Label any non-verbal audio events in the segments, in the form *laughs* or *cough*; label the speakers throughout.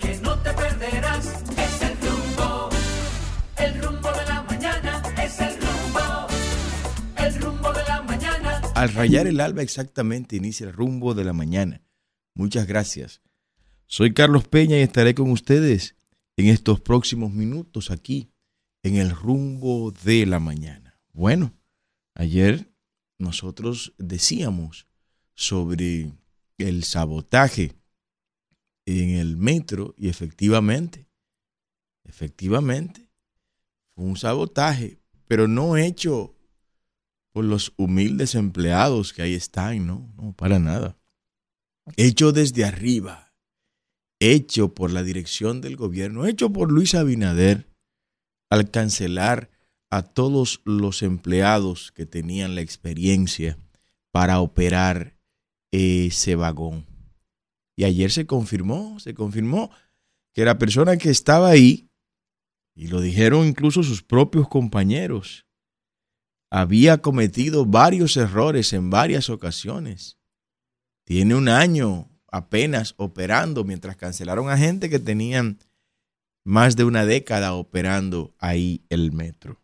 Speaker 1: que no te perderás. Es el rumbo, el rumbo de la mañana, es el rumbo, el rumbo de la mañana.
Speaker 2: Al rayar el alba exactamente inicia el rumbo de la mañana. Muchas gracias. Soy Carlos Peña y estaré con ustedes en estos próximos minutos aquí en el rumbo de la mañana. Bueno, ayer nosotros decíamos sobre el sabotaje en el metro y efectivamente, efectivamente, fue un sabotaje, pero no hecho por los humildes empleados que ahí están, no, no, para nada. Hecho desde arriba, hecho por la dirección del gobierno, hecho por Luis Abinader, al cancelar a todos los empleados que tenían la experiencia para operar ese vagón. Y ayer se confirmó, se confirmó que la persona que estaba ahí, y lo dijeron incluso sus propios compañeros, había cometido varios errores en varias ocasiones. Tiene un año apenas operando mientras cancelaron a gente que tenían más de una década operando ahí el metro.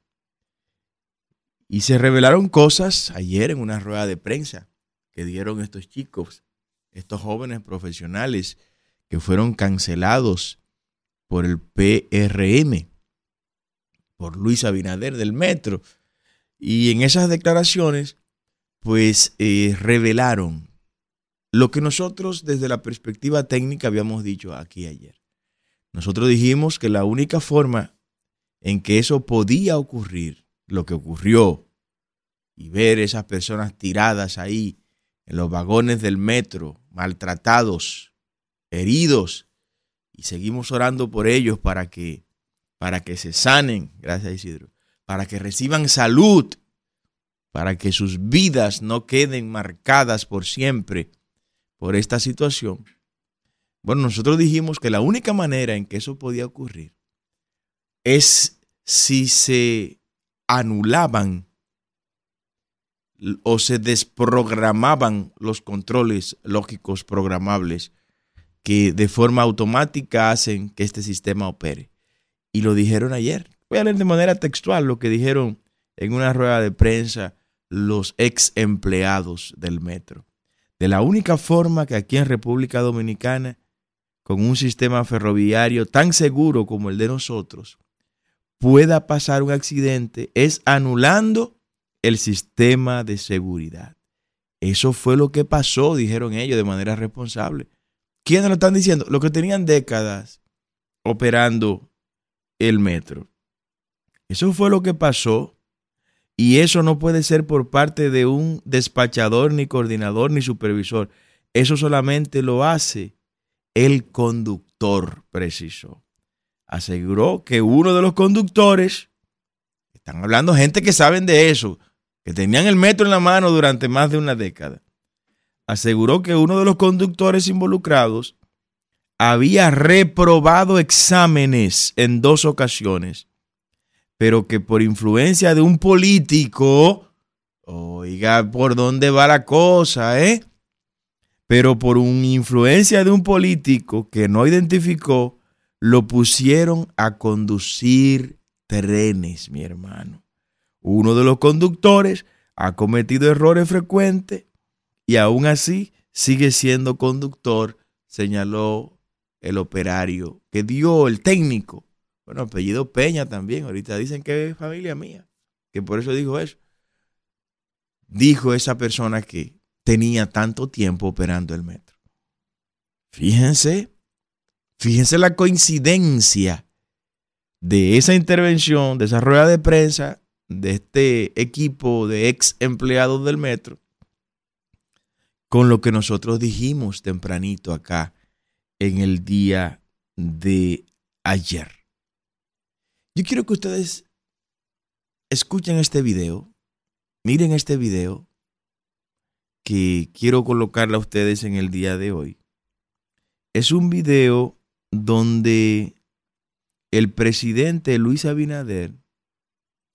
Speaker 2: Y se revelaron cosas ayer en una rueda de prensa que dieron estos chicos, estos jóvenes profesionales que fueron cancelados por el PRM, por Luis Abinader del Metro. Y en esas declaraciones, pues eh, revelaron lo que nosotros desde la perspectiva técnica habíamos dicho aquí ayer. Nosotros dijimos que la única forma en que eso podía ocurrir, lo que ocurrió, y ver esas personas tiradas ahí en los vagones del metro, maltratados, heridos, y seguimos orando por ellos para que, para que se sanen, gracias Isidro, para que reciban salud, para que sus vidas no queden marcadas por siempre por esta situación. Bueno, nosotros dijimos que la única manera en que eso podía ocurrir es si se anulaban o se desprogramaban los controles lógicos programables que de forma automática hacen que este sistema opere. Y lo dijeron ayer. Voy a leer de manera textual lo que dijeron en una rueda de prensa los ex empleados del metro. De la única forma que aquí en República Dominicana, con un sistema ferroviario tan seguro como el de nosotros, pueda pasar un accidente es anulando el sistema de seguridad. Eso fue lo que pasó, dijeron ellos de manera responsable. ¿Quiénes lo están diciendo? Los que tenían décadas operando el metro. Eso fue lo que pasó y eso no puede ser por parte de un despachador, ni coordinador, ni supervisor. Eso solamente lo hace el conductor preciso. Aseguró que uno de los conductores, están hablando gente que saben de eso, que tenían el metro en la mano durante más de una década, aseguró que uno de los conductores involucrados había reprobado exámenes en dos ocasiones, pero que por influencia de un político, oiga, ¿por dónde va la cosa, eh? Pero por influencia de un político que no identificó, lo pusieron a conducir trenes, mi hermano. Uno de los conductores ha cometido errores frecuentes y aún así sigue siendo conductor, señaló el operario que dio el técnico. Bueno, apellido Peña también. Ahorita dicen que es familia mía, que por eso dijo eso. Dijo esa persona que tenía tanto tiempo operando el metro. Fíjense, fíjense la coincidencia de esa intervención, de esa rueda de prensa de este equipo de ex empleados del metro con lo que nosotros dijimos tempranito acá en el día de ayer. Yo quiero que ustedes escuchen este video, miren este video que quiero colocarle a ustedes en el día de hoy. Es un video donde el presidente Luis Abinader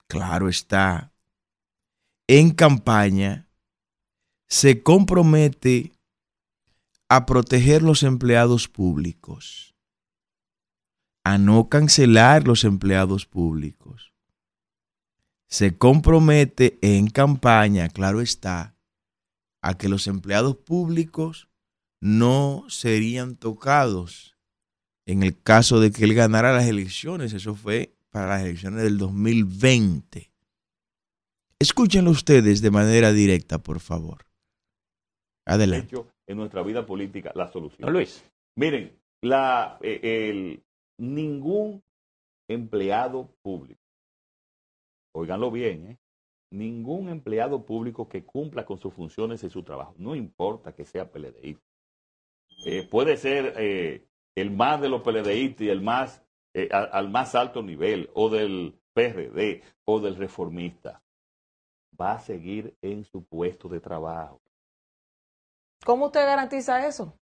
Speaker 2: claro está, en campaña, se compromete a proteger los empleados públicos, a no cancelar los empleados públicos. Se compromete en campaña, claro está, a que los empleados públicos no serían tocados en el caso de que él ganara las elecciones. Eso fue para las elecciones del 2020. Escúchenlo ustedes de manera directa, por favor. Adelante.
Speaker 3: hecho en nuestra vida política la solución. Luis. Miren, la, eh, el, ningún empleado público, oiganlo bien, ¿eh? ningún empleado público que cumpla con sus funciones y su trabajo, no importa que sea PLDI, eh, puede ser eh, el más de los PLDI y el más eh, al, al más alto nivel, o del PRD, o del reformista, va a seguir en su puesto de trabajo.
Speaker 4: ¿Cómo usted garantiza eso?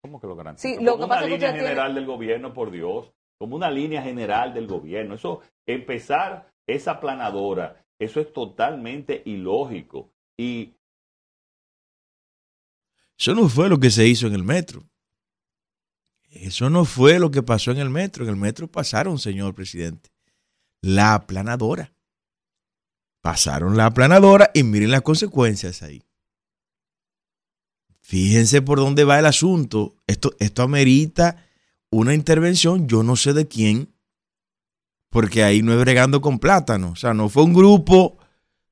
Speaker 3: ¿Cómo que lo garantiza?
Speaker 4: Sí, lo
Speaker 3: como
Speaker 4: que
Speaker 3: una
Speaker 4: que
Speaker 3: línea
Speaker 4: tiene-
Speaker 3: general del gobierno, por Dios, como una línea general del gobierno. Eso, empezar esa planadora, eso es totalmente ilógico. Y
Speaker 2: Eso no fue lo que se hizo en el metro. Eso no fue lo que pasó en el metro. En el metro pasaron, señor presidente, la aplanadora. Pasaron la aplanadora y miren las consecuencias ahí. Fíjense por dónde va el asunto. Esto, esto amerita una intervención, yo no sé de quién, porque ahí no es bregando con plátano. O sea, no fue un grupo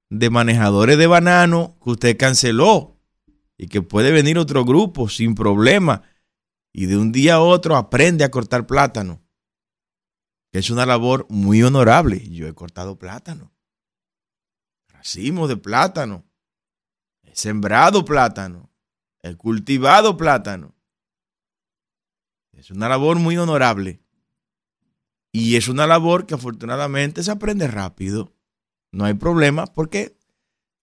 Speaker 2: de manejadores de banano que usted canceló y que puede venir otro grupo sin problema y de un día a otro aprende a cortar plátano. Que es una labor muy honorable. Yo he cortado plátano. Racimos de plátano. He sembrado plátano. He cultivado plátano. Es una labor muy honorable. Y es una labor que afortunadamente se aprende rápido. No hay problema porque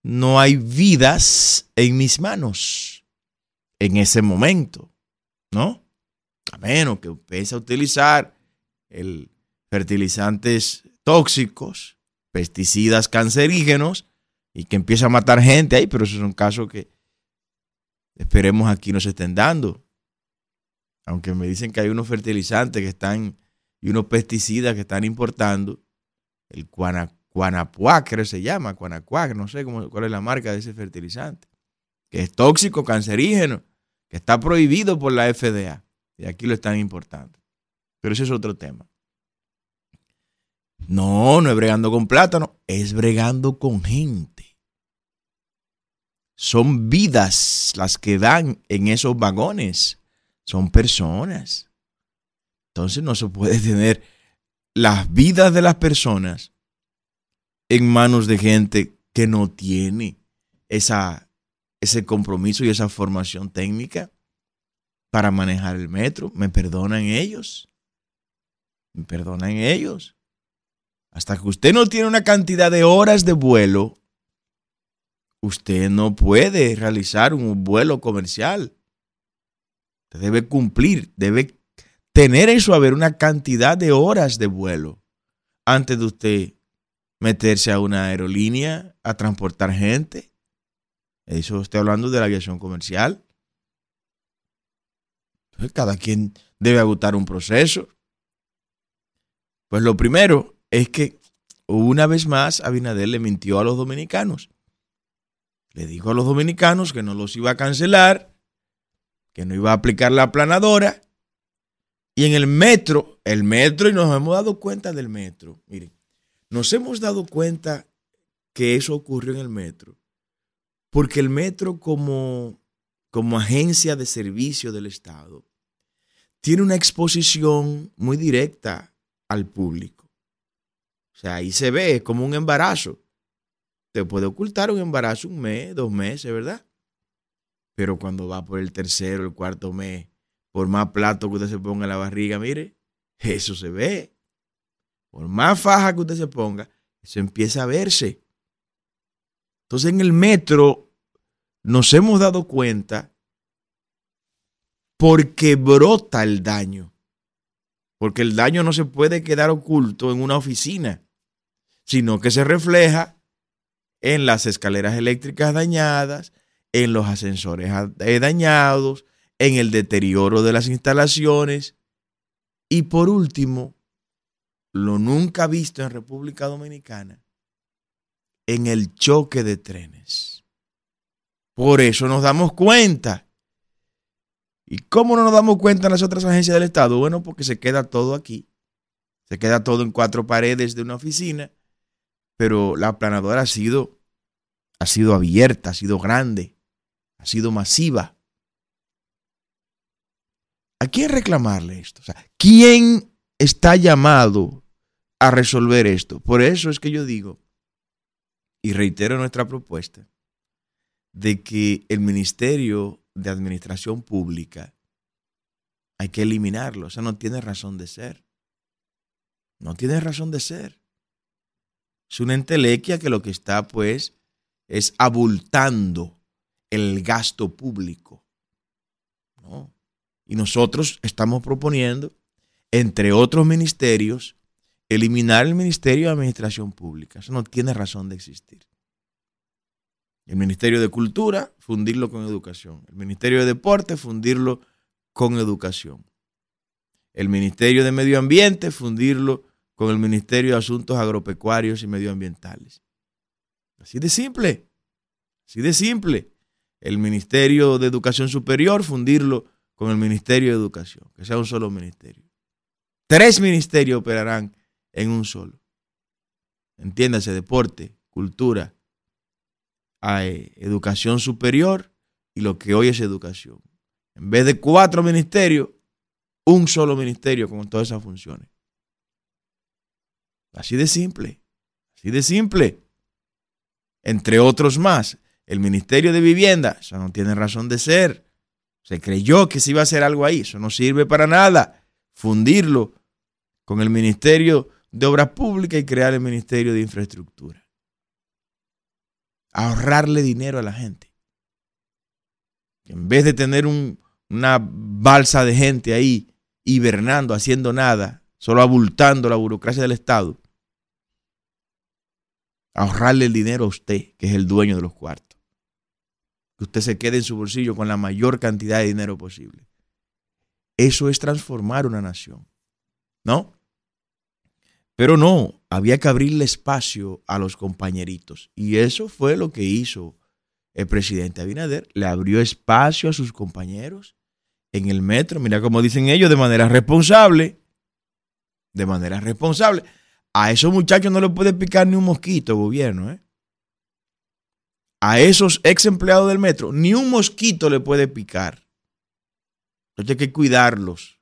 Speaker 2: no hay vidas en mis manos en ese momento, ¿no? A menos que empiece a utilizar fertilizantes tóxicos, pesticidas cancerígenos y que empiece a matar gente ahí, pero esos son casos que esperemos aquí no se estén dando. Aunque me dicen que hay unos fertilizantes que están y unos pesticidas que están importando, el Cuana- Cuanapuac, creo que se llama, Cuanacuac, no sé cómo, cuál es la marca de ese fertilizante, que es tóxico, cancerígeno, que está prohibido por la FDA. Y aquí lo están importando. Pero ese es otro tema. No, no es bregando con plátano, es bregando con gente. Son vidas las que dan en esos vagones. Son personas. Entonces no se puede *laughs* tener las vidas de las personas en manos de gente que no tiene esa, ese compromiso y esa formación técnica para manejar el metro. ¿Me perdonan ellos? ¿Me perdonan ellos? Hasta que usted no tiene una cantidad de horas de vuelo, usted no puede realizar un vuelo comercial. Usted debe cumplir, debe tener eso, haber una cantidad de horas de vuelo antes de usted meterse a una aerolínea a transportar gente. Eso estoy hablando de la aviación comercial. Entonces, cada quien debe agotar un proceso. Pues lo primero es que una vez más Abinader le mintió a los dominicanos. Le dijo a los dominicanos que no los iba a cancelar, que no iba a aplicar la aplanadora. Y en el metro, el metro, y nos hemos dado cuenta del metro. Miren, nos hemos dado cuenta que eso ocurrió en el metro. Porque el metro como, como agencia de servicio del Estado tiene una exposición muy directa al público. O sea, ahí se ve como un embarazo. Te puede ocultar un embarazo un mes, dos meses, ¿verdad? Pero cuando va por el tercero, el cuarto mes, por más plato que usted se ponga en la barriga, mire, eso se ve. Por más faja que usted se ponga, eso empieza a verse. Entonces en el metro nos hemos dado cuenta porque brota el daño. Porque el daño no se puede quedar oculto en una oficina, sino que se refleja en las escaleras eléctricas dañadas, en los ascensores eh, dañados, en el deterioro de las instalaciones y por último, lo nunca visto en República Dominicana, en el choque de trenes. Por eso nos damos cuenta. ¿Y cómo no nos damos cuenta en las otras agencias del Estado? Bueno, porque se queda todo aquí. Se queda todo en cuatro paredes de una oficina, pero la aplanadora ha sido, ha sido abierta, ha sido grande, ha sido masiva. ¿A quién reclamarle esto? O sea, ¿quién está llamado a resolver esto? Por eso es que yo digo, y reitero nuestra propuesta, de que el Ministerio de Administración Pública hay que eliminarlo. O sea, no tiene razón de ser. No tiene razón de ser. Es una entelequia que lo que está, pues, es abultando el gasto público. Y nosotros estamos proponiendo, entre otros ministerios, eliminar el Ministerio de Administración Pública. Eso no tiene razón de existir. El Ministerio de Cultura, fundirlo con educación. El Ministerio de Deporte, fundirlo con educación. El Ministerio de Medio Ambiente, fundirlo con el Ministerio de Asuntos Agropecuarios y Medioambientales. Así de simple. Así de simple. El Ministerio de Educación Superior, fundirlo con el Ministerio de Educación, que sea un solo ministerio. Tres ministerios operarán en un solo. Entiéndase, deporte, cultura, eh, educación superior y lo que hoy es educación. En vez de cuatro ministerios, un solo ministerio con todas esas funciones. Así de simple, así de simple. Entre otros más, el Ministerio de Vivienda, eso no tiene razón de ser. Se creyó que se iba a hacer algo ahí. Eso no sirve para nada. Fundirlo con el Ministerio de Obras Públicas y crear el Ministerio de Infraestructura. Ahorrarle dinero a la gente. En vez de tener una balsa de gente ahí hibernando, haciendo nada, solo abultando la burocracia del Estado, ahorrarle el dinero a usted, que es el dueño de los cuartos que usted se quede en su bolsillo con la mayor cantidad de dinero posible. Eso es transformar una nación, ¿no? Pero no, había que abrirle espacio a los compañeritos. Y eso fue lo que hizo el presidente Abinader. Le abrió espacio a sus compañeros en el metro. Mira cómo dicen ellos, de manera responsable. De manera responsable. A esos muchachos no le puede picar ni un mosquito, gobierno, ¿eh? a esos ex empleados del metro, ni un mosquito le puede picar. Entonces hay que cuidarlos,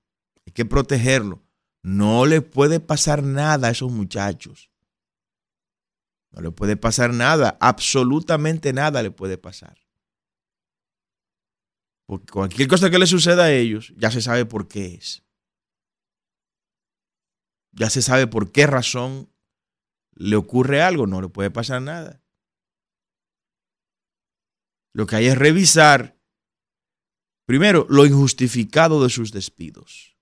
Speaker 2: hay que protegerlos. No le puede pasar nada a esos muchachos. No le puede pasar nada, absolutamente nada le puede pasar. Porque cualquier cosa que le suceda a ellos, ya se sabe por qué es. Ya se sabe por qué razón le ocurre algo, no le puede pasar nada. Lo que hay es revisar, primero, lo injustificado de sus despidos.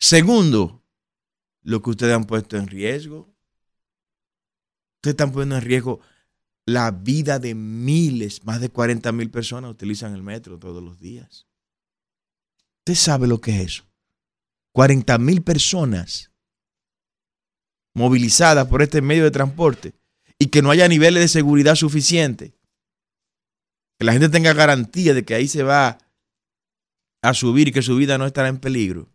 Speaker 2: Segundo, lo que ustedes han puesto en riesgo. Ustedes están poniendo en riesgo la vida de miles, más de 40 mil personas utilizan el metro todos los días. Usted sabe lo que es eso. 40 mil personas movilizadas por este medio de transporte y que no haya niveles de seguridad suficientes que la gente tenga garantía de que ahí se va a subir y que su vida no estará en peligro.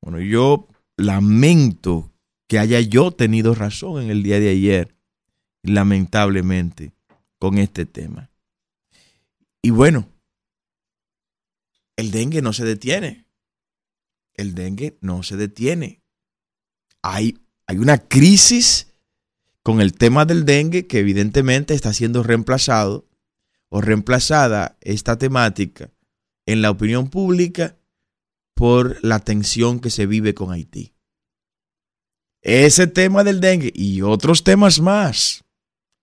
Speaker 2: Bueno, yo lamento que haya yo tenido razón en el día de ayer, lamentablemente, con este tema. Y bueno, el dengue no se detiene. El dengue no se detiene. Hay, hay una crisis con el tema del dengue que evidentemente está siendo reemplazado o reemplazada esta temática en la opinión pública por la tensión que se vive con Haití. Ese tema del dengue y otros temas más,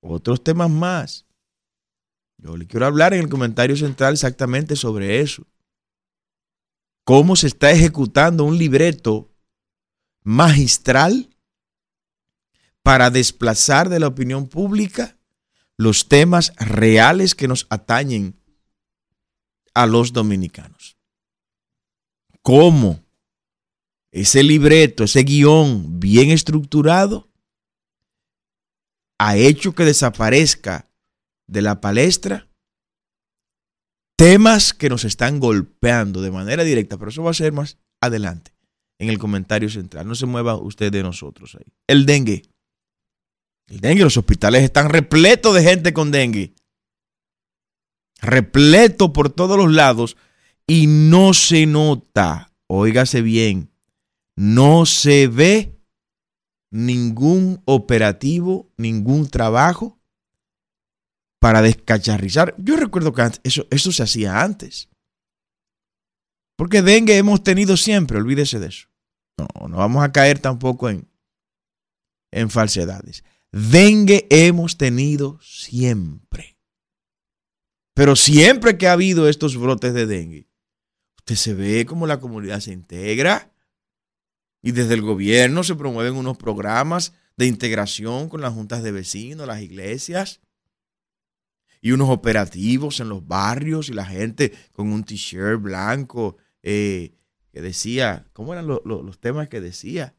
Speaker 2: otros temas más. Yo le quiero hablar en el comentario central exactamente sobre eso. Cómo se está ejecutando un libreto magistral para desplazar de la opinión pública los temas reales que nos atañen a los dominicanos. ¿Cómo? Ese libreto, ese guion bien estructurado ha hecho que desaparezca de la palestra temas que nos están golpeando de manera directa, pero eso va a ser más adelante en el comentario central. No se mueva usted de nosotros ahí. El dengue. El dengue, los hospitales están repletos de gente con dengue. Repleto por todos los lados y no se nota, óigase bien, no se ve ningún operativo, ningún trabajo para descacharrizar. Yo recuerdo que eso, eso se hacía antes. Porque dengue hemos tenido siempre, olvídese de eso. No, no vamos a caer tampoco en, en falsedades. Dengue hemos tenido siempre. Pero siempre que ha habido estos brotes de dengue, usted se ve como la comunidad se integra y desde el gobierno se promueven unos programas de integración con las juntas de vecinos, las iglesias y unos operativos en los barrios y la gente con un t-shirt blanco eh, que decía, ¿cómo eran los temas que decía?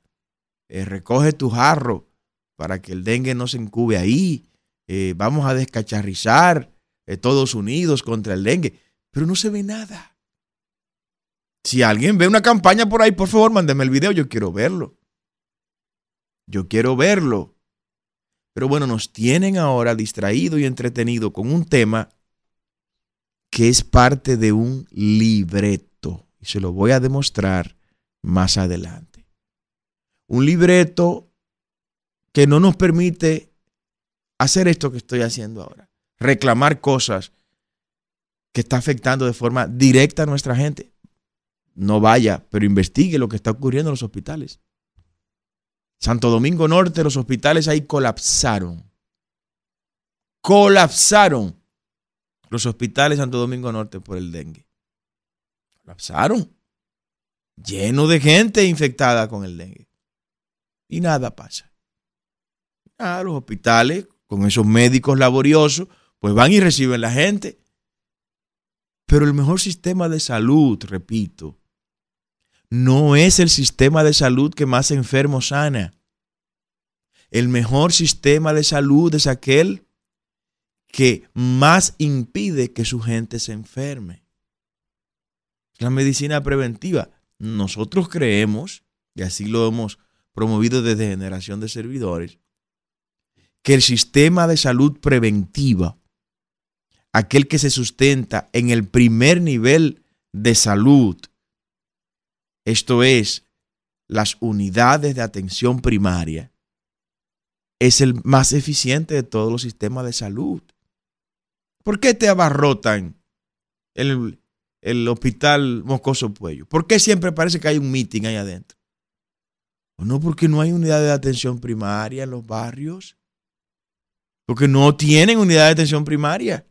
Speaker 2: Eh, recoge tu jarro para que el dengue no se incube ahí. Eh, vamos a descacharrizar todos unidos contra el dengue. Pero no se ve nada. Si alguien ve una campaña por ahí, por favor, mándeme el video. Yo quiero verlo. Yo quiero verlo. Pero bueno, nos tienen ahora distraído y entretenido con un tema que es parte de un libreto. Y se lo voy a demostrar más adelante. Un libreto que no nos permite hacer esto que estoy haciendo ahora. Reclamar cosas que está afectando de forma directa a nuestra gente. No vaya, pero investigue lo que está ocurriendo en los hospitales. Santo Domingo Norte, los hospitales ahí colapsaron. Colapsaron los hospitales Santo Domingo Norte por el dengue. Colapsaron. Lleno de gente infectada con el dengue. Y nada pasa. Ah, los hospitales, con esos médicos laboriosos, pues van y reciben la gente. Pero el mejor sistema de salud, repito, no es el sistema de salud que más enfermos sana. El mejor sistema de salud es aquel que más impide que su gente se enferme. La medicina preventiva. Nosotros creemos, y así lo hemos promovido desde generación de servidores, que el sistema de salud preventiva, aquel que se sustenta en el primer nivel de salud, esto es, las unidades de atención primaria, es el más eficiente de todos los sistemas de salud. ¿Por qué te abarrotan el, el hospital Moscoso Puello? ¿Por qué siempre parece que hay un meeting ahí adentro? No, porque no hay unidad de atención primaria en los barrios. Porque no tienen unidad de atención primaria.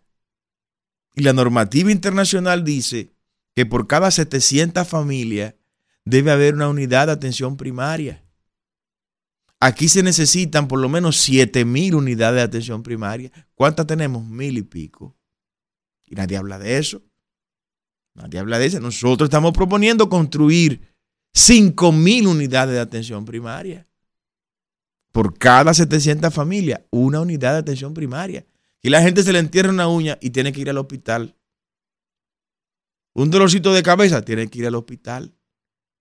Speaker 2: Y la normativa internacional dice que por cada 700 familias debe haber una unidad de atención primaria. Aquí se necesitan por lo menos 7 mil unidades de atención primaria. ¿Cuántas tenemos? Mil y pico. Y nadie habla de eso. Nadie habla de eso. Nosotros estamos proponiendo construir 5 mil unidades de atención primaria. Por cada 700 familias, una unidad de atención primaria. Y la gente se le entierra una uña y tiene que ir al hospital. Un dolorcito de cabeza, tiene que ir al hospital.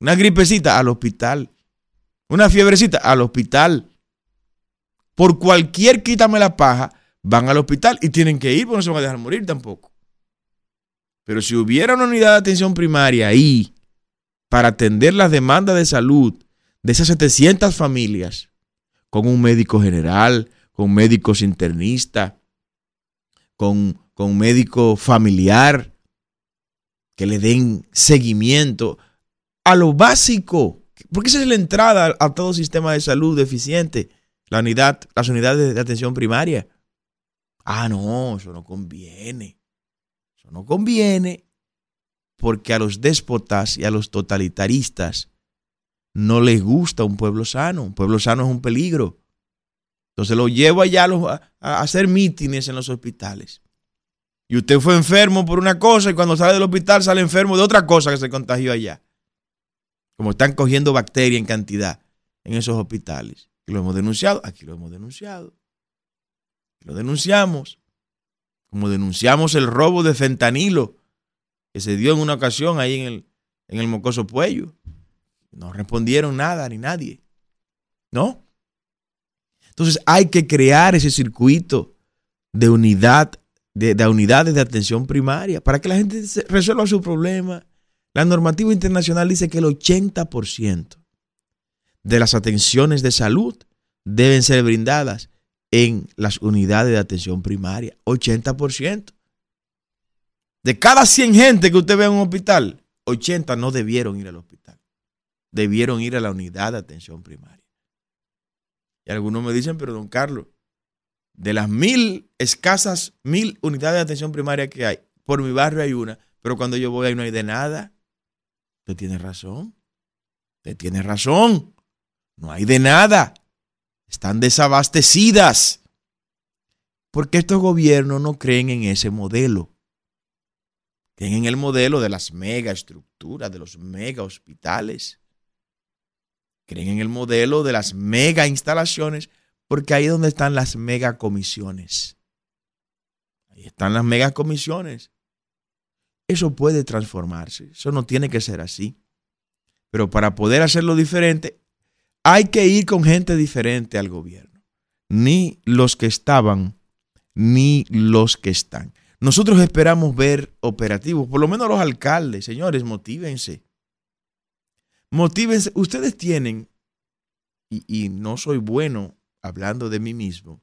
Speaker 2: Una gripecita al hospital. Una fiebrecita al hospital. Por cualquier quítame la paja, van al hospital y tienen que ir porque no se van a dejar morir tampoco. Pero si hubiera una unidad de atención primaria ahí para atender las demandas de salud de esas 700 familias, con un médico general, con médicos internistas, con, con médico familiar, que le den seguimiento a lo básico, porque esa es la entrada a todo sistema de salud eficiente, la unidad, las unidades de atención primaria. Ah, no, eso no conviene. Eso no conviene porque a los déspotas y a los totalitaristas no les gusta un pueblo sano. Un pueblo sano es un peligro. Entonces lo llevo allá a, a hacer mítines en los hospitales. Y usted fue enfermo por una cosa y cuando sale del hospital sale enfermo de otra cosa que se contagió allá. Como están cogiendo bacteria en cantidad en esos hospitales. Y lo hemos denunciado, aquí lo hemos denunciado. Lo denunciamos. Como denunciamos el robo de fentanilo que se dio en una ocasión ahí en el, en el Mocoso Puello. No respondieron nada ni nadie. ¿No? Entonces hay que crear ese circuito de unidad, de, de unidades de atención primaria para que la gente resuelva su problema. La normativa internacional dice que el 80% de las atenciones de salud deben ser brindadas en las unidades de atención primaria. 80%. De cada 100 gente que usted ve en un hospital, 80 no debieron ir al hospital. Debieron ir a la unidad de atención primaria. Y algunos me dicen, pero don Carlos, de las mil escasas mil unidades de atención primaria que hay, por mi barrio hay una, pero cuando yo voy ahí no hay de nada. Usted tiene razón. Usted tiene razón. No hay de nada. Están desabastecidas. Porque estos gobiernos no creen en ese modelo. Creen en el modelo de las mega estructuras, de los mega hospitales. Creen en el modelo de las mega instalaciones, porque ahí es donde están las mega comisiones. Ahí están las mega comisiones. Eso puede transformarse. Eso no tiene que ser así. Pero para poder hacerlo diferente, hay que ir con gente diferente al gobierno. Ni los que estaban, ni los que están. Nosotros esperamos ver operativos, por lo menos los alcaldes, señores, motívense. Motívense. Ustedes tienen, y, y no soy bueno hablando de mí mismo,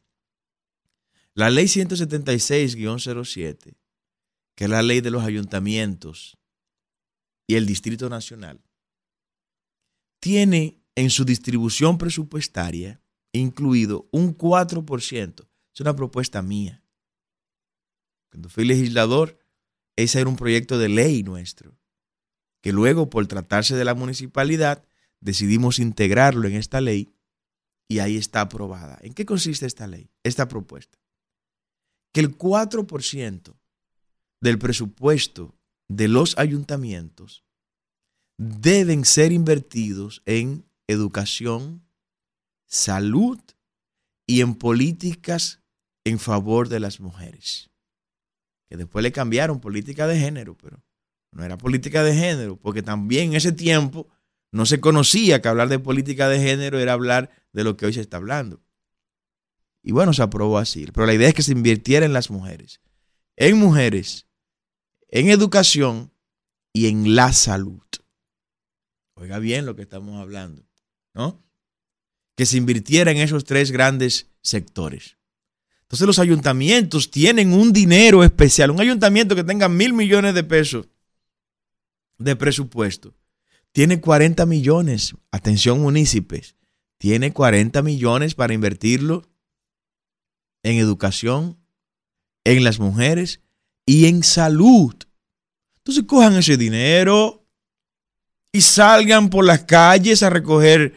Speaker 2: la ley 176-07, que es la ley de los ayuntamientos y el Distrito Nacional, tiene en su distribución presupuestaria incluido un 4%. Es una propuesta mía. Cuando fui legislador, ese era un proyecto de ley nuestro, que luego por tratarse de la municipalidad decidimos integrarlo en esta ley y ahí está aprobada. ¿En qué consiste esta ley, esta propuesta? Que el 4% del presupuesto de los ayuntamientos deben ser invertidos en educación, salud y en políticas en favor de las mujeres. Que después le cambiaron política de género, pero no era política de género, porque también en ese tiempo no se conocía que hablar de política de género era hablar de lo que hoy se está hablando. Y bueno, se aprobó así. Pero la idea es que se invirtiera en las mujeres. En mujeres, en educación y en la salud. Oiga bien lo que estamos hablando, ¿no? Que se invirtiera en esos tres grandes sectores. Entonces los ayuntamientos tienen un dinero especial. Un ayuntamiento que tenga mil millones de pesos de presupuesto tiene 40 millones, atención municipios, tiene 40 millones para invertirlo en educación, en las mujeres y en salud. Entonces cojan ese dinero y salgan por las calles a recoger,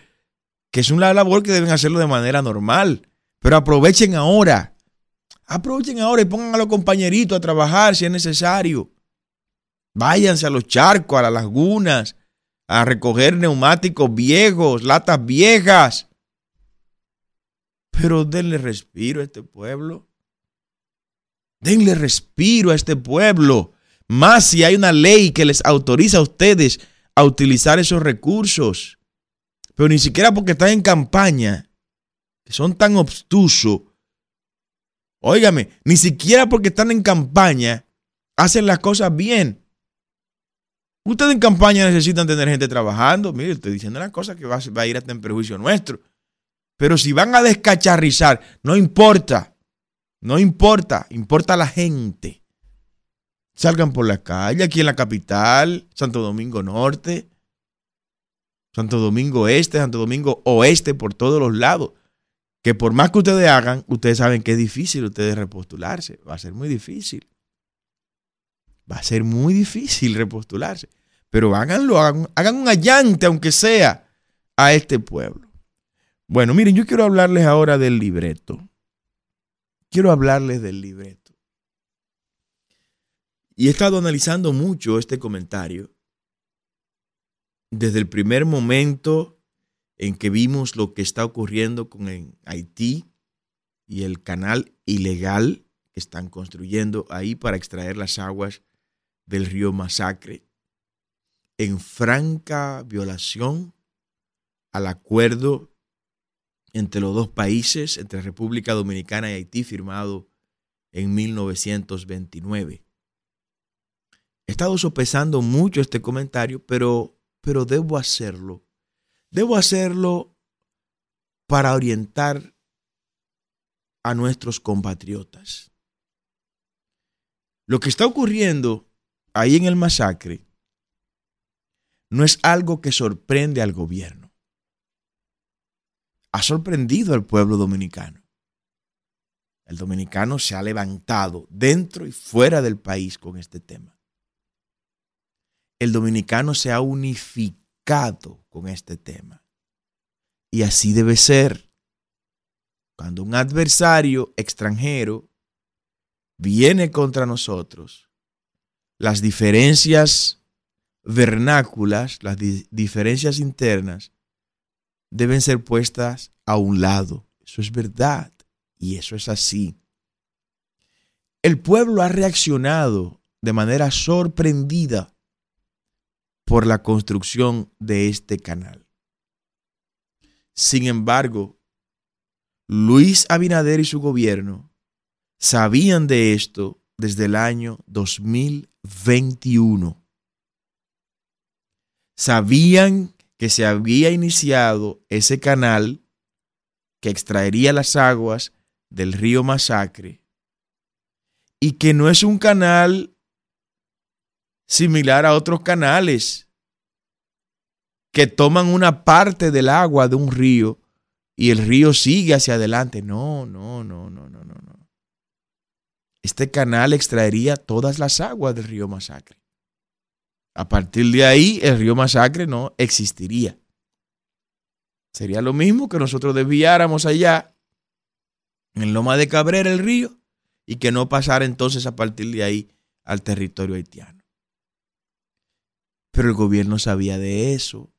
Speaker 2: que es una labor que deben hacerlo de manera normal, pero aprovechen ahora. Aprovechen ahora y pongan a los compañeritos a trabajar si es necesario. Váyanse a los charcos, a las lagunas, a recoger neumáticos viejos, latas viejas. Pero denle respiro a este pueblo. Denle respiro a este pueblo. Más si hay una ley que les autoriza a ustedes a utilizar esos recursos. Pero ni siquiera porque están en campaña, que son tan obstusos. Óigame, ni siquiera porque están en campaña hacen las cosas bien. Ustedes en campaña necesitan tener gente trabajando. Mire, estoy diciendo una cosa que va, a ir hasta en perjuicio nuestro. Pero si van a descacharrizar, no importa. No importa. Importa la gente. Salgan por la calle, aquí en la capital, Santo Domingo Norte, Santo Domingo Este, Santo Domingo Oeste, por todos los lados. Que por más que ustedes hagan, ustedes saben que es difícil ustedes repostularse. Va a ser muy difícil. Va a ser muy difícil repostularse. Pero háganlo, hagan, hagan un allante, aunque sea, a este pueblo. Bueno, miren, yo quiero hablarles ahora del libreto. Quiero hablarles del libreto. Y he estado analizando mucho este comentario desde el primer momento en que vimos lo que está ocurriendo con Haití y el canal ilegal que están construyendo ahí para extraer las aguas del río Masacre, en franca violación al acuerdo entre los dos países, entre República Dominicana y Haití, firmado en 1929. He estado sopesando mucho este comentario, pero, pero debo hacerlo. Debo hacerlo para orientar a nuestros compatriotas. Lo que está ocurriendo ahí en el masacre no es algo que sorprende al gobierno. Ha sorprendido al pueblo dominicano. El dominicano se ha levantado dentro y fuera del país con este tema. El dominicano se ha unificado con este tema. Y así debe ser. Cuando un adversario extranjero viene contra nosotros, las diferencias vernáculas, las di diferencias internas, deben ser puestas a un lado. Eso es verdad y eso es así. El pueblo ha reaccionado de manera sorprendida por la construcción de este canal. Sin embargo, Luis Abinader y su gobierno sabían de esto desde el año 2021. Sabían que se había iniciado ese canal que extraería las aguas del río Masacre y que no es un canal similar a otros canales que toman una parte del agua de un río y el río sigue hacia adelante. No, no, no, no, no, no. Este canal extraería todas las aguas del río Masacre. A partir de ahí, el río Masacre no existiría. Sería lo mismo que nosotros desviáramos allá, en Loma de Cabrera, el río, y que no pasara entonces a partir de ahí al territorio haitiano. Pero el gobierno sabía de eso.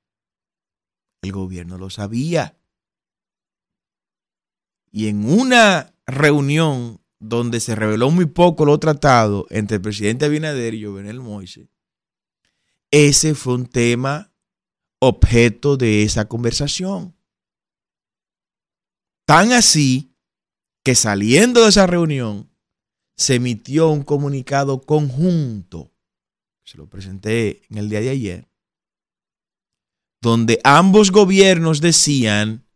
Speaker 2: El gobierno lo sabía. Y en una reunión donde se reveló muy poco lo tratado entre el presidente Abinader y Jovenel Moise, ese fue un tema objeto de esa conversación. Tan así que saliendo de esa reunión se emitió un comunicado conjunto, se lo presenté en el día de ayer, donde ambos gobiernos decían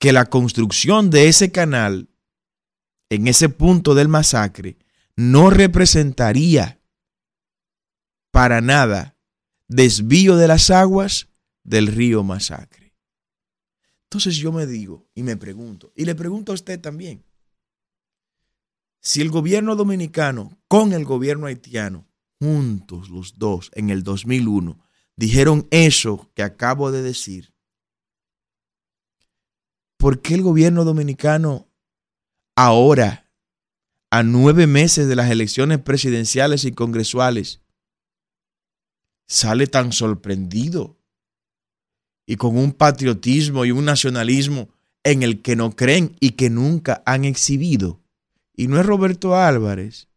Speaker 2: que la construcción de ese canal en ese punto del masacre no representaría para nada desvío de las aguas del río Masacre. Entonces yo me digo y me pregunto, y le pregunto a usted también, si el gobierno dominicano con el gobierno haitiano, juntos los dos en el 2001, dijeron eso que acabo de decir, ¿por qué el gobierno dominicano ahora, a nueve meses de las elecciones presidenciales y congresuales, sale tan sorprendido y con un patriotismo y un nacionalismo en el que no creen y que nunca han exhibido. Y no es Roberto Álvarez.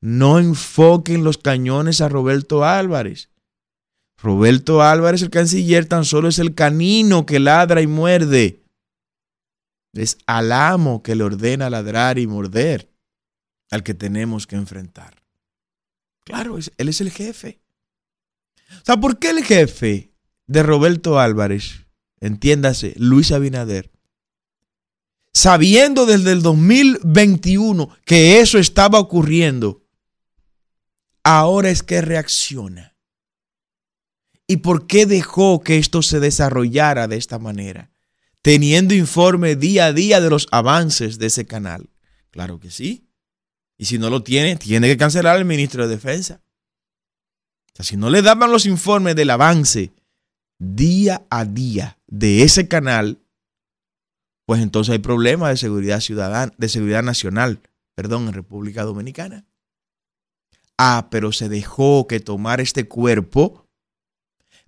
Speaker 2: No enfoquen los cañones a Roberto Álvarez. Roberto Álvarez, el canciller, tan solo es el canino que ladra y muerde. Es al amo que le ordena ladrar y morder al que tenemos que enfrentar. Claro, él es el jefe. O sea, ¿por qué el jefe de Roberto Álvarez, entiéndase, Luis Abinader, sabiendo desde el 2021 que eso estaba ocurriendo, ahora es que reacciona? ¿Y por qué dejó que esto se desarrollara de esta manera? Teniendo informe día a día de los avances de ese canal. Claro que sí. Y si no lo tiene, tiene que cancelar al ministro de Defensa. O sea, si no le daban los informes del avance día a día de ese canal, pues entonces hay problemas de seguridad ciudadana, de seguridad nacional, perdón, en República Dominicana. Ah, pero se dejó que tomar este cuerpo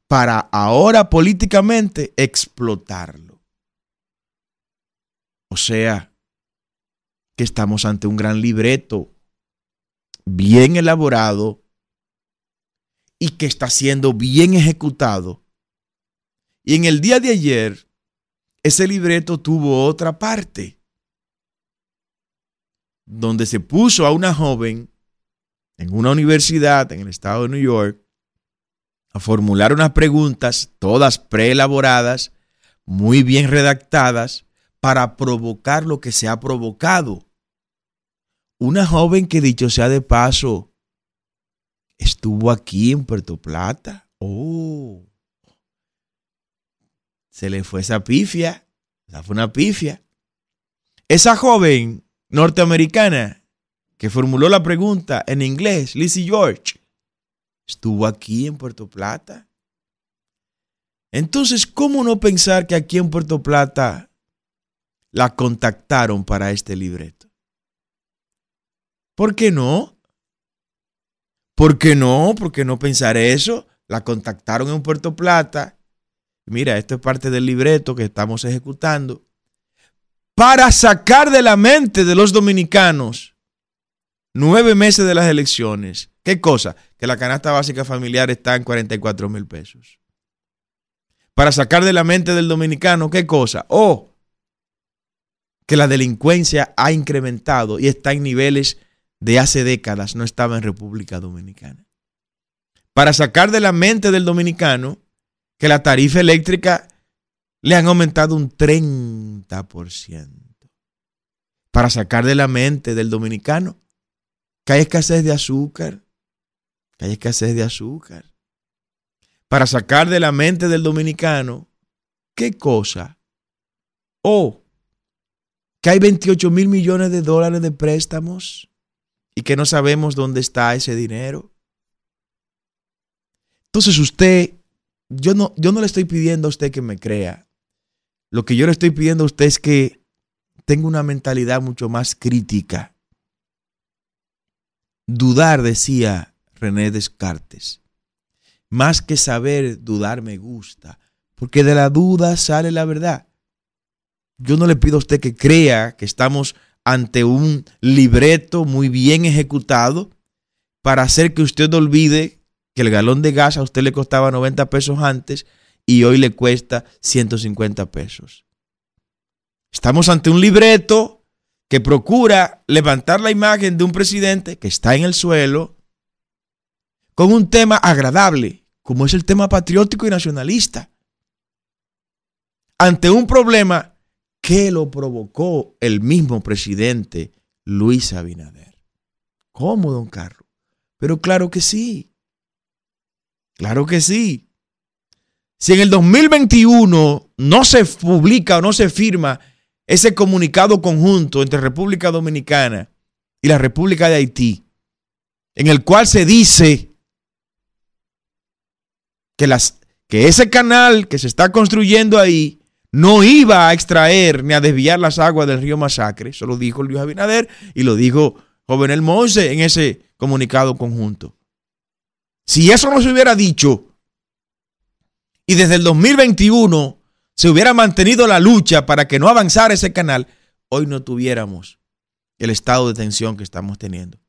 Speaker 2: para ahora políticamente explotarlo. O sea, que estamos ante un gran libreto bien elaborado y que está siendo bien ejecutado. Y en el día de ayer, ese libreto tuvo otra parte, donde se puso a una joven en una universidad en el estado de New York a formular unas preguntas, todas preelaboradas, muy bien redactadas, para provocar lo que se ha provocado. Una joven que dicho sea de paso, estuvo aquí en Puerto Plata. Oh. Se le fue esa pifia. Esa fue una pifia. Esa joven norteamericana que formuló la pregunta en inglés, Lizzie George, estuvo aquí en Puerto Plata. Entonces, ¿cómo no pensar que aquí en Puerto Plata la contactaron para este libreto? ¿Por qué no? ¿Por qué no? ¿Por qué no pensar eso? La contactaron en Puerto Plata. Mira, esto es parte del libreto que estamos ejecutando. Para sacar de la mente de los dominicanos nueve meses de las elecciones. ¿Qué cosa? Que la canasta básica familiar está en 44 mil pesos. Para sacar de la mente del dominicano, ¿qué cosa? Oh, que la delincuencia ha incrementado y está en niveles de hace décadas, no estaba en República Dominicana. Para sacar de la mente del dominicano que la tarifa eléctrica le han aumentado un 30%. Para sacar de la mente del dominicano que hay escasez de azúcar, que hay escasez de azúcar. Para sacar de la mente del dominicano, ¿qué cosa? O que hay 28 mil millones de dólares de préstamos y que no sabemos dónde está ese dinero. Entonces usted, yo no, yo no le estoy pidiendo a usted que me crea. Lo que yo le estoy pidiendo a usted es que tenga una mentalidad mucho más crítica Dudar, decía René Descartes. Más que saber, dudar me gusta, porque de la duda sale la verdad. Yo no le pido a usted que crea que estamos ante un libreto muy bien ejecutado para hacer que usted olvide que el galón de gas a usted le costaba 90 pesos antes y hoy le cuesta 150 pesos. Estamos ante un libreto que procura levantar la imagen de un presidente que está en el suelo con un tema agradable, como es el tema patriótico y nacionalista, ante un problema que lo provocó el mismo presidente Luis Abinader. ¿Cómo, don Carlos? Pero claro que sí. Claro que sí. Si en el 2021 no se publica o no se firma ese comunicado conjunto entre República Dominicana y la República de Haití, en el cual se dice que, las, que ese canal que se está construyendo ahí no iba a extraer ni a desviar las aguas del río Masacre. Eso lo dijo Luis Abinader y lo dijo Jovenel Monse en ese comunicado conjunto. Si eso no se hubiera dicho y desde el 2021 se hubiera mantenido la lucha para que no avanzara ese canal, hoy no tuviéramos el estado de tensión que estamos teniendo.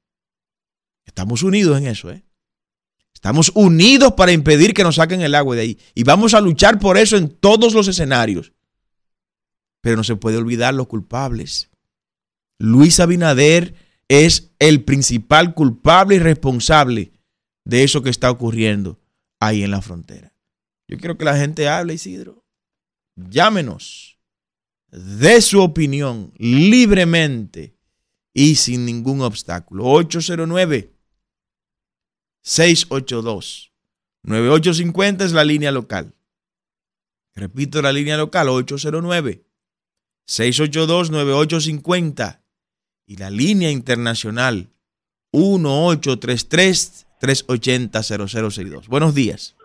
Speaker 2: Estamos unidos en eso, ¿eh? Estamos unidos para impedir que nos saquen el agua de ahí. Y vamos a luchar por eso en todos los escenarios. Pero no se puede olvidar los culpables. Luis Abinader es el principal culpable y responsable de eso que está ocurriendo ahí en la frontera. Yo quiero que la gente hable, Isidro llámenos, de su opinión libremente y sin ningún obstáculo. 809 682 9850 es la línea local. Repito la línea local 809 682 9850 y la línea internacional 1833 380 0062. Buenos días.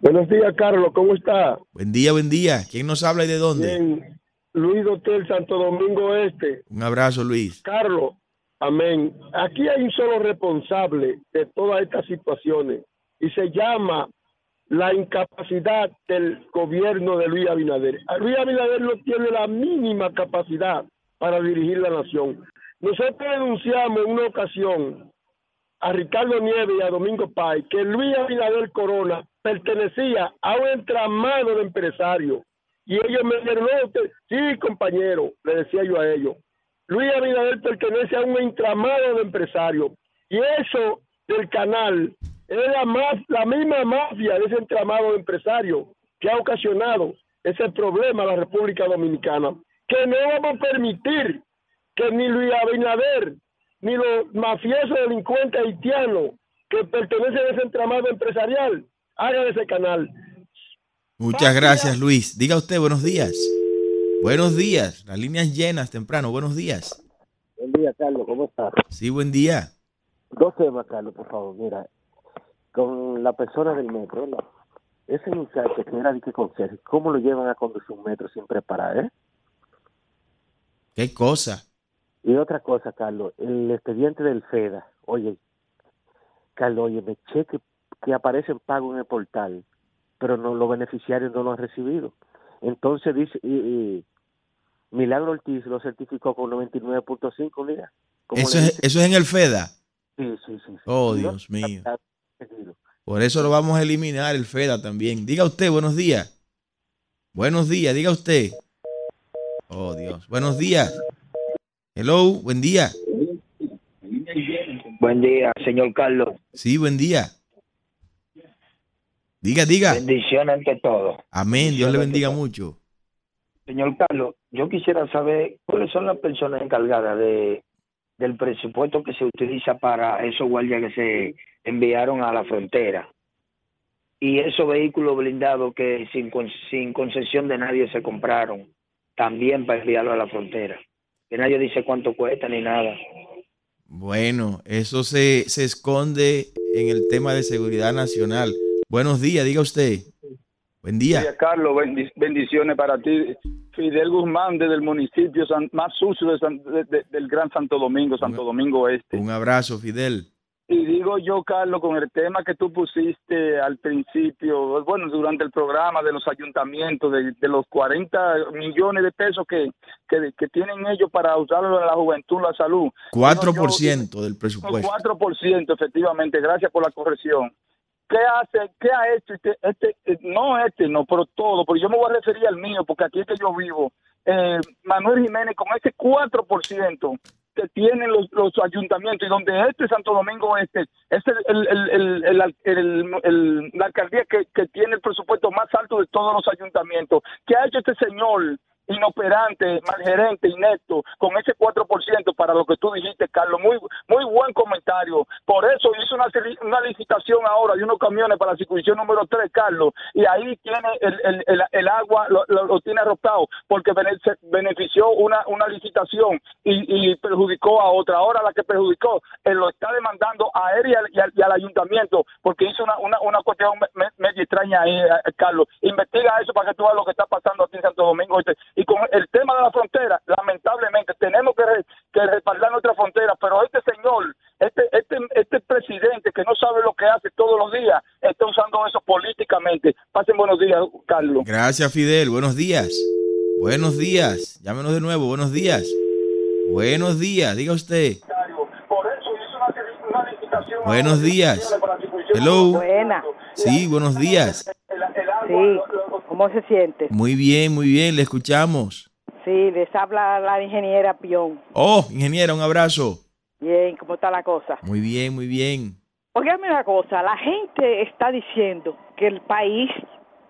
Speaker 5: Buenos días, Carlos, ¿cómo está?
Speaker 2: Buen día, buen día. ¿Quién nos habla y de dónde?
Speaker 5: Bien, Luis Hotel Santo Domingo Este.
Speaker 2: Un abrazo, Luis.
Speaker 5: Carlos, Amén. Aquí hay un solo responsable de todas estas situaciones y se llama la incapacidad del gobierno de Luis Abinader. Luis Abinader no tiene la mínima capacidad para dirigir la nación. Nosotros denunciamos en una ocasión a Ricardo Nieves y a Domingo Pay que Luis Abinader Corona pertenecía a un entramado de empresarios. Y ellos me dijeron, sí, compañero, le decía yo a ellos. Luis Abinader pertenece a un entramado de empresarios. Y eso del canal es la, más, la misma mafia de ese entramado de empresarios que ha ocasionado ese problema a la República Dominicana. Que no vamos a permitir que ni Luis Abinader ni los mafiosos delincuentes haitianos que pertenecen a ese entramado empresarial hagan ese canal.
Speaker 2: Muchas gracias, Luis. Diga usted, buenos días. Buenos días. Las líneas llenas temprano. Buenos días.
Speaker 6: Buen día, Carlos, ¿cómo estás?
Speaker 2: Sí, buen día.
Speaker 6: Dos temas, Carlos, por favor. Mira, con la persona del metro, ¿no? ese muchacho que era de que con Sergio, ¿cómo lo llevan a conducir un metro sin preparar, eh?
Speaker 2: ¿Qué cosa?
Speaker 6: Y otra cosa, Carlos, el expediente del FEDA, oye, Carlos, oye, me cheque que aparecen pagos en el portal, pero no los beneficiarios no lo han recibido. Entonces dice, y, y Milagro Ortiz lo certificó con 99.5 unidades.
Speaker 2: Eso es, eso es en el FEDA.
Speaker 6: Sí, sí, sí. sí.
Speaker 2: Oh, Dios mío. Por eso lo vamos a eliminar el FEDA también. Diga usted, buenos días. Buenos días, diga usted. Oh, Dios. Buenos días. Hello, buen día.
Speaker 7: Buen día, señor Carlos.
Speaker 2: Sí, buen día. Diga, diga.
Speaker 7: Bendiciones ante todo.
Speaker 2: Amén. Dios le bendiga mucho.
Speaker 7: Señor Carlos, yo quisiera saber cuáles son las personas encargadas de del presupuesto que se utiliza para esos guardias que se enviaron a la frontera y esos vehículos blindados que sin, sin concesión de nadie se compraron también para enviarlo a la frontera. Que nadie dice cuánto cuesta ni nada.
Speaker 2: Bueno, eso se, se esconde en el tema de seguridad nacional. Buenos días, diga usted. Buen día.
Speaker 8: Días, Carlos, bendi- bendiciones para ti. Fidel Guzmán, desde el municipio san- más sucio de San- de- de- del Gran Santo Domingo, Santo Domingo Este.
Speaker 2: Un abrazo, Fidel.
Speaker 8: Y digo yo, Carlos, con el tema que tú pusiste al principio, bueno, durante el programa de los ayuntamientos, de, de los 40 millones de pesos que, que, que tienen ellos para usarlo en la juventud, la salud.
Speaker 2: 4% del
Speaker 8: Un
Speaker 2: presupuesto.
Speaker 8: 4%, efectivamente, gracias por la corrección. ¿Qué hace, qué ha hecho este, este, no este, no, pero todo, porque yo me voy a referir al mío, porque aquí es que yo vivo. Eh, Manuel Jiménez, con ese 4% que tienen los, los ayuntamientos y donde este Santo Domingo Este es el, el, la alcaldía que tiene el presupuesto más alto de todos los ayuntamientos. ¿Qué ha hecho este señor? Inoperante, malgerente, inepto, con ese 4% para lo que tú dijiste, Carlos. Muy muy buen comentario. Por eso hizo una, una licitación ahora de unos camiones para la circuncisión número 3, Carlos, y ahí tiene el, el, el, agua, lo, tiene arroptado, porque benefició una, una licitación y, y perjudicó a otra. Ahora la que perjudicó, él lo está demandando a él y al, y al, y al ayuntamiento, porque hizo una, una, una cuestión me- me- media extraña ahí, eh, Carlos. Investiga eso para que tú veas lo que está pasando aquí en Santo Domingo. Y con el tema de la frontera, lamentablemente, tenemos que, re- que respaldar nuestra frontera, pero este señor, este, este, este presidente que no sabe lo que hace todos los días, está usando eso políticamente. Pasen buenos días, Carlos.
Speaker 2: Gracias, Fidel. Buenos días. Buenos días. Llámenos de nuevo. Buenos días. Buenos días. Diga usted.
Speaker 8: Por eso hizo una, una licitación
Speaker 2: Buenos días. Hello.
Speaker 4: Buena.
Speaker 2: Sí, buenos días.
Speaker 4: Sí. ¿Cómo se siente?
Speaker 2: Muy bien, muy bien. Le escuchamos.
Speaker 4: Sí, les habla la ingeniera Pion.
Speaker 2: Oh, ingeniera, un abrazo.
Speaker 4: Bien, ¿cómo está la cosa?
Speaker 2: Muy bien, muy bien.
Speaker 4: Óigame una cosa, la gente está diciendo que el país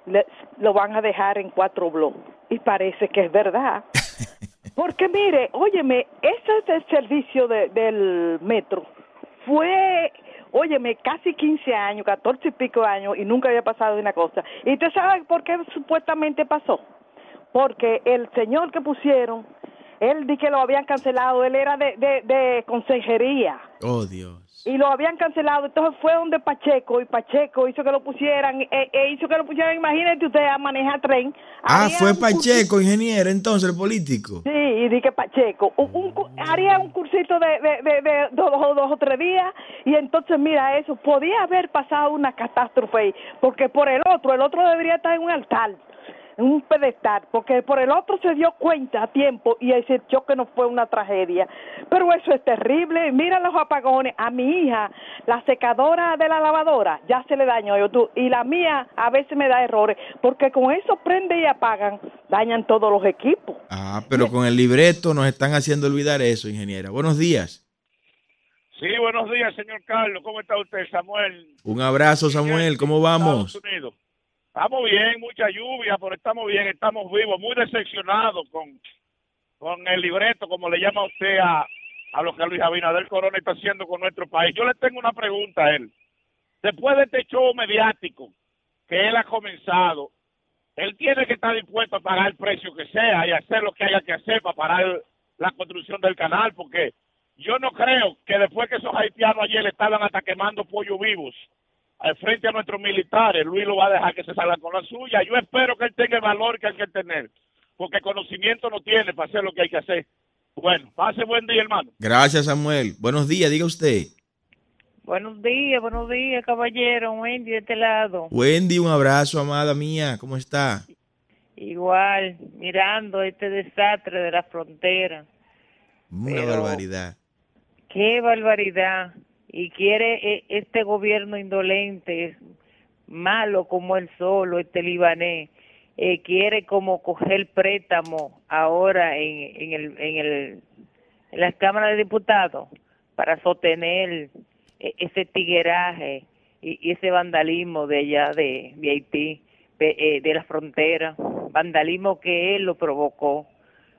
Speaker 4: le- lo van a dejar en cuatro bloques y parece que es verdad. *laughs* Porque mire, óyeme, ese es el servicio de- del metro. Fue, óyeme, casi 15 años, 14 y pico años y nunca había pasado una cosa. ¿Y usted sabe por qué supuestamente pasó? Porque el señor que pusieron, él di que lo habían cancelado, él era de, de, de consejería.
Speaker 2: Oh, Dios.
Speaker 4: y lo habían cancelado. Entonces fue donde Pacheco y Pacheco hizo que lo pusieran, eh, eh, hizo que lo pusieran, imagínate usted a manejar tren.
Speaker 2: Ah,
Speaker 4: Haría
Speaker 2: fue Pacheco, ingeniero, entonces, el político.
Speaker 4: Sí, y di que Pacheco. Un, un cu- haría un cursito de, de, de, de dos, dos- dos o tres días y entonces mira eso, podía haber pasado una catástrofe ahí, porque por el otro, el otro debería estar en un altar, un pedestal, porque por el otro se dio cuenta a tiempo y ese choque no fue una tragedia. Pero eso es terrible, mira los apagones. A mi hija, la secadora de la lavadora, ya se le dañó, yo, tú, y la mía a veces me da errores, porque con eso prende y apagan, dañan todos los equipos.
Speaker 2: Ah, pero con el libreto nos están haciendo olvidar eso, ingeniera. Buenos días.
Speaker 9: Sí, buenos días, señor Carlos. ¿Cómo está usted, Samuel?
Speaker 2: Un abrazo, Samuel. ¿Cómo vamos?
Speaker 9: Estados Unidos. Estamos bien, mucha lluvia, pero estamos bien, estamos vivos, muy decepcionados con, con el libreto, como le llama usted a, a lo que Luis Abinader Corona está haciendo con nuestro país. Yo le tengo una pregunta a él. Después de este show mediático que él ha comenzado, él tiene que estar dispuesto a pagar el precio que sea y hacer lo que haya que hacer para parar la construcción del canal, porque yo no creo que después que esos haitianos ayer estaban hasta quemando pollos vivos al frente a nuestros militares, Luis lo va a dejar que se salga con la suya. Yo espero que él tenga el valor que hay que tener, porque conocimiento no tiene para hacer lo que hay que hacer. Bueno, pase buen día, hermano.
Speaker 2: Gracias, Samuel. Buenos días, diga usted.
Speaker 10: Buenos días, buenos días, caballero. Wendy de este lado.
Speaker 2: Wendy, un abrazo, amada mía. ¿Cómo está?
Speaker 10: Igual, mirando este desastre de la frontera.
Speaker 2: Una
Speaker 10: Pero-
Speaker 2: barbaridad.
Speaker 10: Qué barbaridad. Y quiere eh, este gobierno indolente, malo como él solo, este libanés, eh, quiere como coger préstamo ahora en, en, el, en, el, en las cámaras de diputados para sostener eh, ese tigueraje y, ese vandalismo de allá de, de Haití, de, eh, de la frontera, vandalismo que él lo provocó.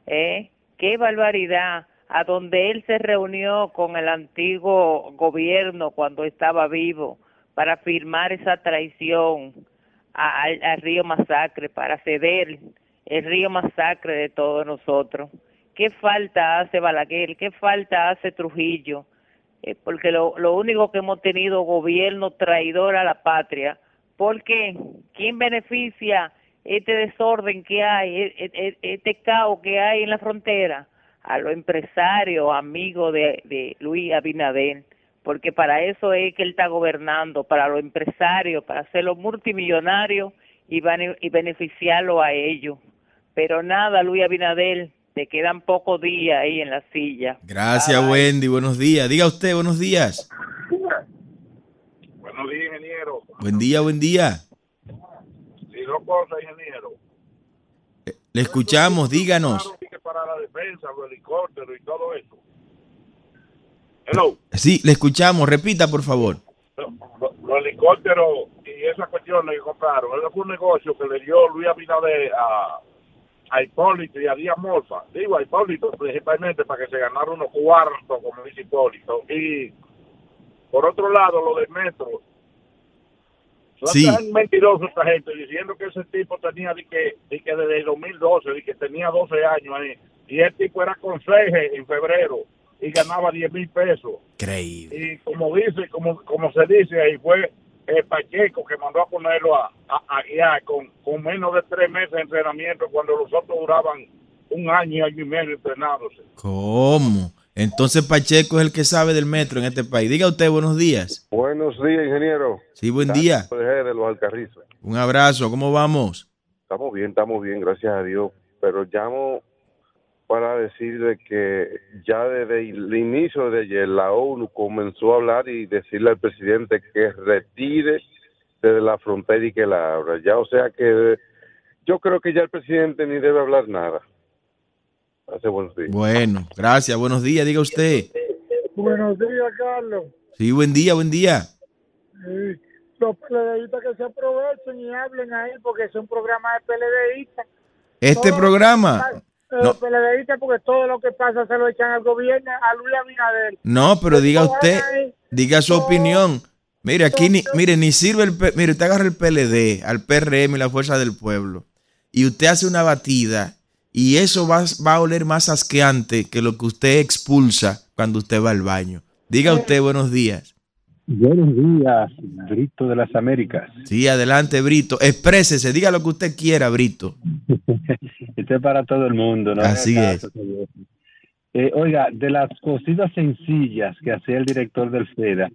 Speaker 10: ¿eh? Qué barbaridad, a donde él se reunió con el antiguo gobierno cuando estaba vivo para firmar esa traición al río Masacre, para ceder el río Masacre de todos nosotros. ¿Qué falta hace Balaguer? ¿Qué falta hace Trujillo? Eh, porque lo, lo único que hemos tenido gobierno traidor a la patria. Porque ¿quién beneficia este desorden que hay, e- e- e- este caos que hay en la frontera? A los empresarios, amigos de, de Luis Abinader. Porque para eso es que él está gobernando, para los empresarios, para hacerlos multimillonarios y, bene- y beneficiarlo a ellos. Pero nada, Luis Abinader, te quedan pocos días ahí en la silla.
Speaker 2: Gracias, Wendy. Buenos días. Diga usted, buenos días.
Speaker 9: Buenos días, ingeniero.
Speaker 2: Buen día, buen día.
Speaker 9: Sí, dos cosas, ingeniero.
Speaker 2: Le escuchamos, díganos.
Speaker 9: Para la defensa, los helicópteros y todo eso. Hello.
Speaker 2: Sí, le escuchamos. Repita, por favor.
Speaker 9: Los, los helicópteros y esas cuestiones que compraron, eso fue un negocio que le dio Luis Abinader a, a Hipólito y a Díaz Morfa. Digo a Hipólito principalmente para que se ganara unos cuartos, como dice Hipólito. Y por otro lado, lo del metro.
Speaker 2: Sí.
Speaker 9: tan mentirosos esta gente diciendo que ese tipo tenía de que, de que desde el 2012, de que tenía 12 años ahí. Y el tipo era conseje en febrero y ganaba 10 mil pesos
Speaker 2: Creíble.
Speaker 9: y como dice, como, como se dice ahí, fue el Pacheco que mandó a ponerlo a, a, a guiar con, con menos de tres meses de entrenamiento cuando los otros duraban un año, año y medio entrenándose.
Speaker 2: ¿Cómo? Entonces Pacheco es el que sabe del metro en este país. Diga usted, buenos días.
Speaker 11: Buenos días, ingeniero.
Speaker 2: Sí, buen día.
Speaker 11: Carlos de los Alcarrizos.
Speaker 2: Un abrazo. ¿Cómo vamos?
Speaker 11: Estamos bien, estamos bien, gracias a Dios. Pero llamo para decir de que ya desde el inicio de ayer la ONU comenzó a hablar y decirle al presidente que retire desde la frontera y que la abra. Ya, o sea que yo creo que ya el presidente ni debe hablar nada. Hace buenos días.
Speaker 2: Bueno, gracias. Buenos días. Diga usted.
Speaker 12: Buenos días, Carlos.
Speaker 2: Sí, buen día, buen día.
Speaker 12: Sí. Los PLDistas que se aprovechen y hablen ahí porque es un programa de PLDistas.
Speaker 2: Este
Speaker 12: Todo-
Speaker 2: programa.
Speaker 12: Los
Speaker 2: No.
Speaker 12: PLDistas porque todo lo que pasa se lo echan al gobierno, a Luis Abinader.
Speaker 2: No, pero diga usted, diga su opinión. Mire, aquí ni, mire, ni sirve el, mire, usted agarra el PLD, al PRM y la Fuerza del Pueblo, y usted hace una batida, y eso va, va a oler más asqueante que lo que usted expulsa cuando usted va al baño. Diga usted buenos días.
Speaker 13: Buenos días, Brito de las Américas.
Speaker 2: Sí, adelante, Brito. Exprésese, diga lo que usted quiera, Brito. *laughs*
Speaker 13: Este es para todo el mundo, ¿no?
Speaker 2: Así es.
Speaker 13: Eh, oiga, de las cositas sencillas que hacía el director del FEDA,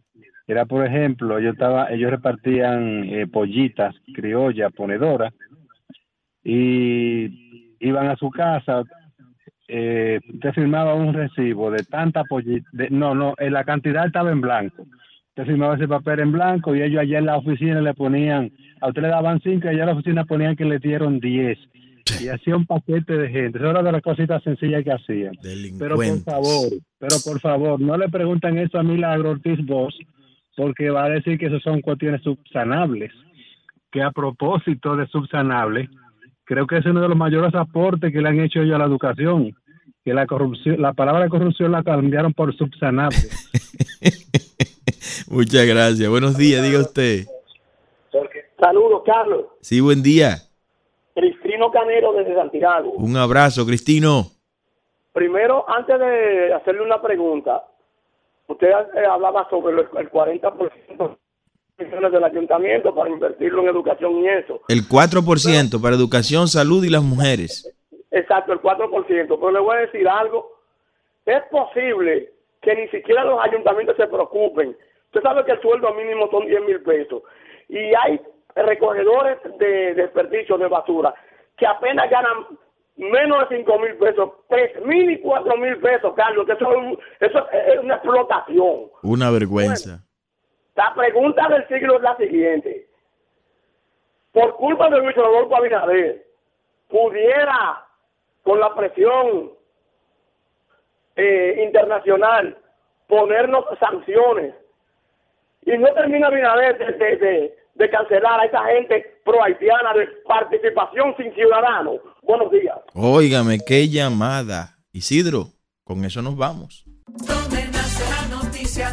Speaker 13: era, por ejemplo, yo estaba, ellos repartían eh, pollitas, criolla, ponedora, y iban a su casa, eh, usted firmaba un recibo de tanta pollita, de- no, no, eh, la cantidad estaba en blanco. Usted firmaba ese papel en blanco y ellos allá en la oficina le ponían, a usted le daban cinco y allá en la oficina ponían que le dieron diez. Y hacía un paquete de gente. Eso era de las cositas sencillas que hacían. Pero por favor, pero por favor, no le preguntan eso a Milagro Ortiz Bosch, porque va a decir que eso son cuestiones subsanables. Que a propósito de subsanables, creo que es uno de los mayores aportes que le han hecho ellos a la educación. Que la corrupción, la palabra corrupción la cambiaron por subsanable. *laughs* *laughs*
Speaker 2: Muchas gracias. Buenos días, diga usted.
Speaker 14: Saludos, Carlos.
Speaker 2: Sí, buen día.
Speaker 14: Cristino Canero desde Santiago.
Speaker 2: Un abrazo, Cristino.
Speaker 14: Primero, antes de hacerle una pregunta, usted eh, hablaba sobre el, el 40% de millones del ayuntamiento para invertirlo en educación y eso.
Speaker 2: El 4% para educación, salud y las mujeres.
Speaker 14: Exacto, el 4%. Pero le voy a decir algo. Es posible que ni siquiera los ayuntamientos se preocupen. Usted sabe que el sueldo mínimo son 10 mil pesos. Y hay recogedores de desperdicio de basura que apenas ganan menos de 5 mil pesos, 3 mil y 4 mil pesos, Carlos, que eso, es un- eso es una explotación.
Speaker 2: Una vergüenza.
Speaker 14: La pregunta del siglo es la siguiente. Por culpa de Luis Rodolfo Abinader, pudiera, con la presión eh, internacional, ponernos sanciones. Y no termina Abinader de, de, de- de cancelar a esa gente pro-haitiana de participación sin ciudadanos. Buenos días.
Speaker 2: Óigame, qué llamada. Isidro, con eso nos vamos.
Speaker 1: Donde nace la noticia,